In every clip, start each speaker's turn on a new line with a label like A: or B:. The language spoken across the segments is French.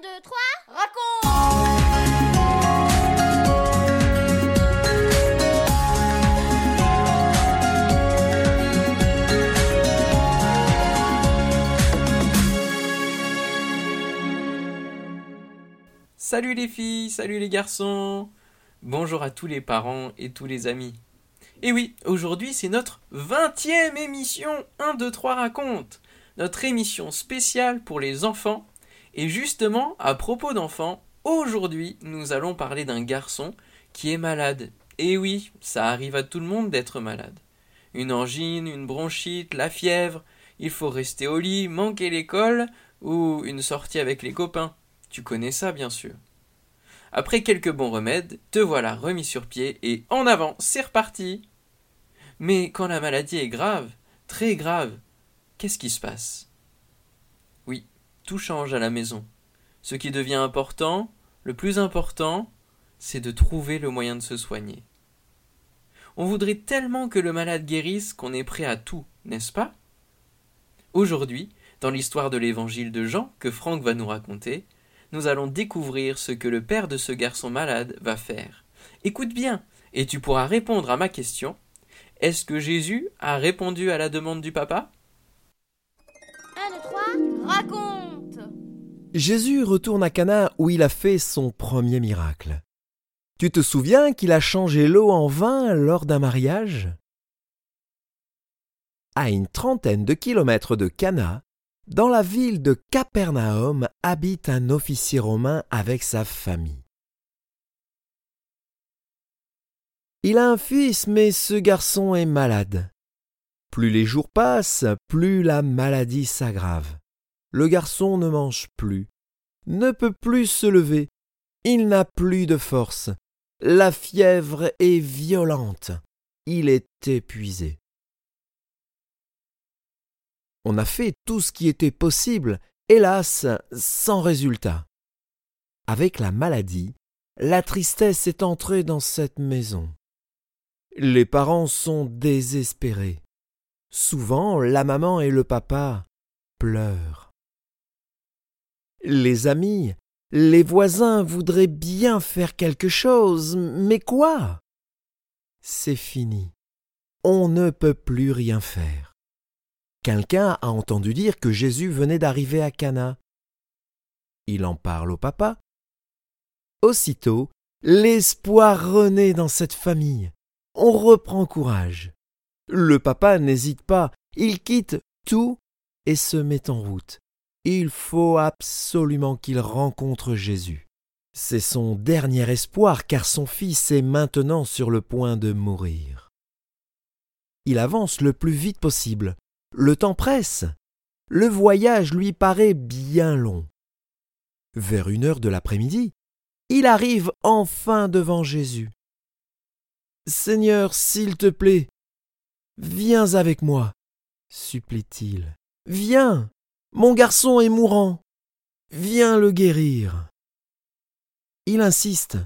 A: 2, 3, raconte
B: Salut les filles, salut les garçons Bonjour à tous les parents et tous les amis. Et oui, aujourd'hui c'est notre 20e émission 1, 2, 3 raconte Notre émission spéciale pour les enfants. Et justement, à propos d'enfants, aujourd'hui nous allons parler d'un garçon qui est malade. Et oui, ça arrive à tout le monde d'être malade. Une angine, une bronchite, la fièvre, il faut rester au lit, manquer l'école ou une sortie avec les copains. Tu connais ça, bien sûr. Après quelques bons remèdes, te voilà remis sur pied et en avant, c'est reparti. Mais quand la maladie est grave, très grave, qu'est-ce qui se passe? Change à la maison. Ce qui devient important, le plus important, c'est de trouver le moyen de se soigner. On voudrait tellement que le malade guérisse qu'on est prêt à tout, n'est-ce pas? Aujourd'hui, dans l'histoire de l'évangile de Jean que Franck va nous raconter, nous allons découvrir ce que le père de ce garçon malade va faire. Écoute bien, et tu pourras répondre à ma question. Est-ce que Jésus a répondu à la demande du papa?
A: 1, 2, 3, raconte
C: Jésus retourne à Cana où il a fait son premier miracle. Tu te souviens qu'il a changé l'eau en vin lors d'un mariage? À une trentaine de kilomètres de Cana, dans la ville de Capernaum habite un officier romain avec sa famille. Il a un fils, mais ce garçon est malade. Plus les jours passent, plus la maladie s'aggrave. Le garçon ne mange plus, ne peut plus se lever, il n'a plus de force. La fièvre est violente, il est épuisé. On a fait tout ce qui était possible, hélas, sans résultat. Avec la maladie, la tristesse est entrée dans cette maison. Les parents sont désespérés. Souvent, la maman et le papa pleurent. Les amis, les voisins voudraient bien faire quelque chose, mais quoi? C'est fini. On ne peut plus rien faire. Quelqu'un a entendu dire que Jésus venait d'arriver à Cana. Il en parle au papa. Aussitôt, l'espoir renaît dans cette famille. On reprend courage. Le papa n'hésite pas, il quitte tout et se met en route. Il faut absolument qu'il rencontre Jésus. C'est son dernier espoir car son fils est maintenant sur le point de mourir. Il avance le plus vite possible. Le temps presse. Le voyage lui paraît bien long. Vers une heure de l'après-midi, il arrive enfin devant Jésus. Seigneur, s'il te plaît, viens avec moi, supplie-t-il. Viens, mon garçon est mourant. Viens le guérir. Il insiste.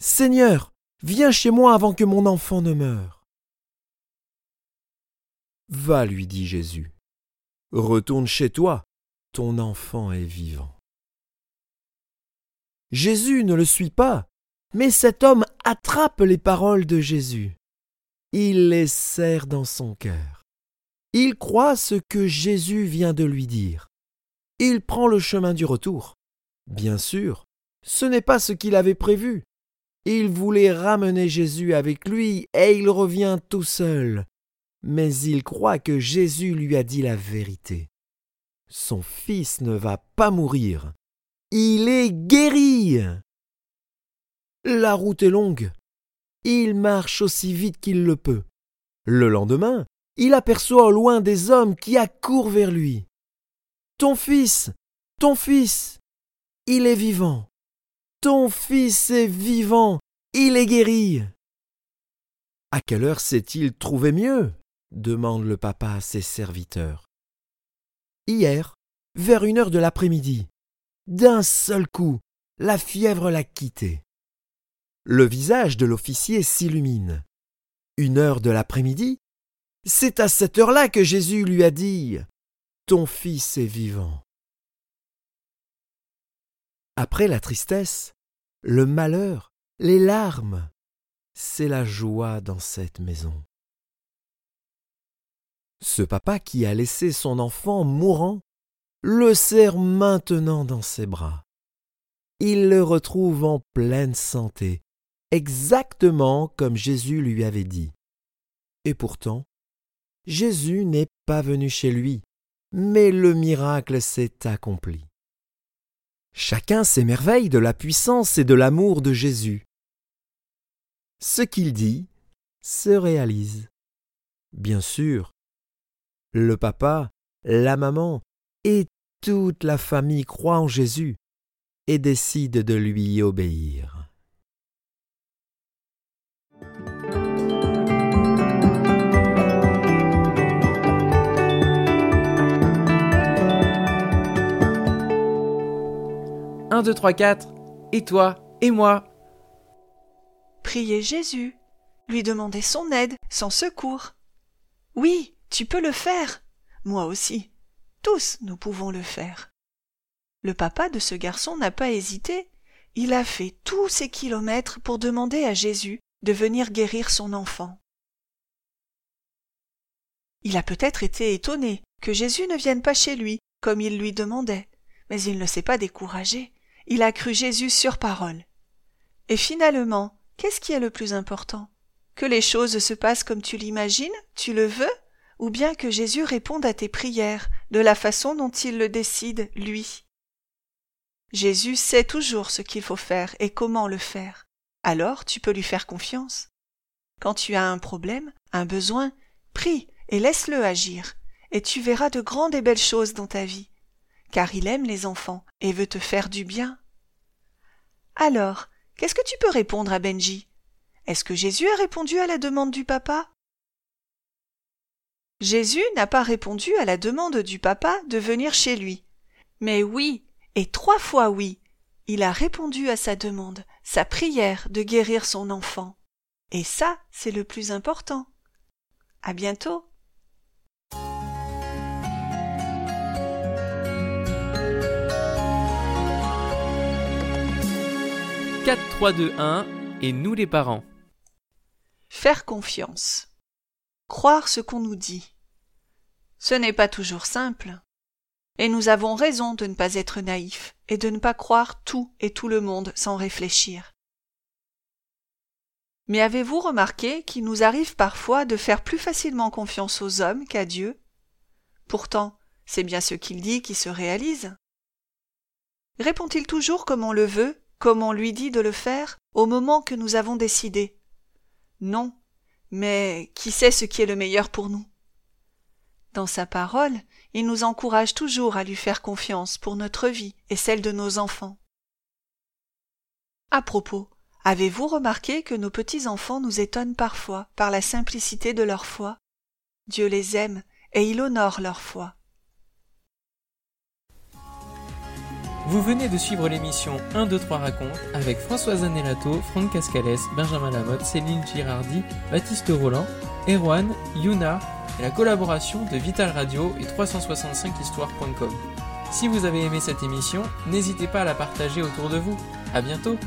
C: Seigneur, viens chez moi avant que mon enfant ne meure. Va, lui dit Jésus. Retourne chez toi, ton enfant est vivant. Jésus ne le suit pas, mais cet homme attrape les paroles de Jésus. Il les serre dans son cœur. Il croit ce que Jésus vient de lui dire. Il prend le chemin du retour. Bien sûr, ce n'est pas ce qu'il avait prévu. Il voulait ramener Jésus avec lui et il revient tout seul, mais il croit que Jésus lui a dit la vérité. Son fils ne va pas mourir. Il est guéri. La route est longue. Il marche aussi vite qu'il le peut. Le lendemain, il aperçoit au loin des hommes qui accourent vers lui. Ton fils, ton fils, il est vivant. Ton fils est vivant, il est guéri. À quelle heure s'est-il trouvé mieux? demande le papa à ses serviteurs. Hier, vers une heure de l'après-midi, d'un seul coup, la fièvre l'a quitté. Le visage de l'officier s'illumine. Une heure de l'après-midi, c'est à cette heure-là que Jésus lui a dit Ton fils est vivant. Après la tristesse, le malheur, les larmes, c'est la joie dans cette maison. Ce papa qui a laissé son enfant mourant le serre maintenant dans ses bras. Il le retrouve en pleine santé, exactement comme Jésus lui avait dit. Et pourtant, Jésus n'est pas venu chez lui, mais le miracle s'est accompli. Chacun s'émerveille de la puissance et de l'amour de Jésus. Ce qu'il dit se réalise. Bien sûr, le papa, la maman et toute la famille croient en Jésus et décident de lui obéir.
B: Un, deux, trois, quatre. Et toi Et moi
D: Priez Jésus, lui demander son aide, son secours. Oui, tu peux le faire. Moi aussi. Tous nous pouvons le faire. Le papa de ce garçon n'a pas hésité. Il a fait tous ces kilomètres pour demander à Jésus de venir guérir son enfant. Il a peut-être été étonné que Jésus ne vienne pas chez lui, comme il lui demandait, mais il ne s'est pas découragé. Il a cru Jésus sur parole. Et finalement, qu'est-ce qui est le plus important? Que les choses se passent comme tu l'imagines, tu le veux, ou bien que Jésus réponde à tes prières de la façon dont il le décide, lui? Jésus sait toujours ce qu'il faut faire et comment le faire. Alors tu peux lui faire confiance. Quand tu as un problème, un besoin, prie et laisse-le agir, et tu verras de grandes et belles choses dans ta vie, car il aime les enfants et veut te faire du bien. Alors, qu'est-ce que tu peux répondre à Benji? Est-ce que Jésus a répondu à la demande du papa? Jésus n'a pas répondu à la demande du papa de venir chez lui. Mais oui, et trois fois oui, il a répondu à sa demande, sa prière de guérir son enfant. Et ça, c'est le plus important. À bientôt.
B: 4, 3, 2, 1 et nous les parents.
D: Faire confiance. Croire ce qu'on nous dit. Ce n'est pas toujours simple. Et nous avons raison de ne pas être naïfs et de ne pas croire tout et tout le monde sans réfléchir. Mais avez-vous remarqué qu'il nous arrive parfois de faire plus facilement confiance aux hommes qu'à Dieu? Pourtant, c'est bien ce qu'il dit qui se réalise. Répond-il toujours comme on le veut? Comme on lui dit de le faire au moment que nous avons décidé. Non, mais qui sait ce qui est le meilleur pour nous? Dans sa parole, il nous encourage toujours à lui faire confiance pour notre vie et celle de nos enfants. À propos, avez-vous remarqué que nos petits-enfants nous étonnent parfois par la simplicité de leur foi? Dieu les aime et il honore leur foi.
B: Vous venez de suivre l'émission 1, 2, 3 raconte avec Françoise Anelato, Franck Cascales, Benjamin Lamotte, Céline Girardi, Baptiste Roland, Erwan, Yuna et la collaboration de Vital Radio et 365histoire.com. Si vous avez aimé cette émission, n'hésitez pas à la partager autour de vous. À bientôt!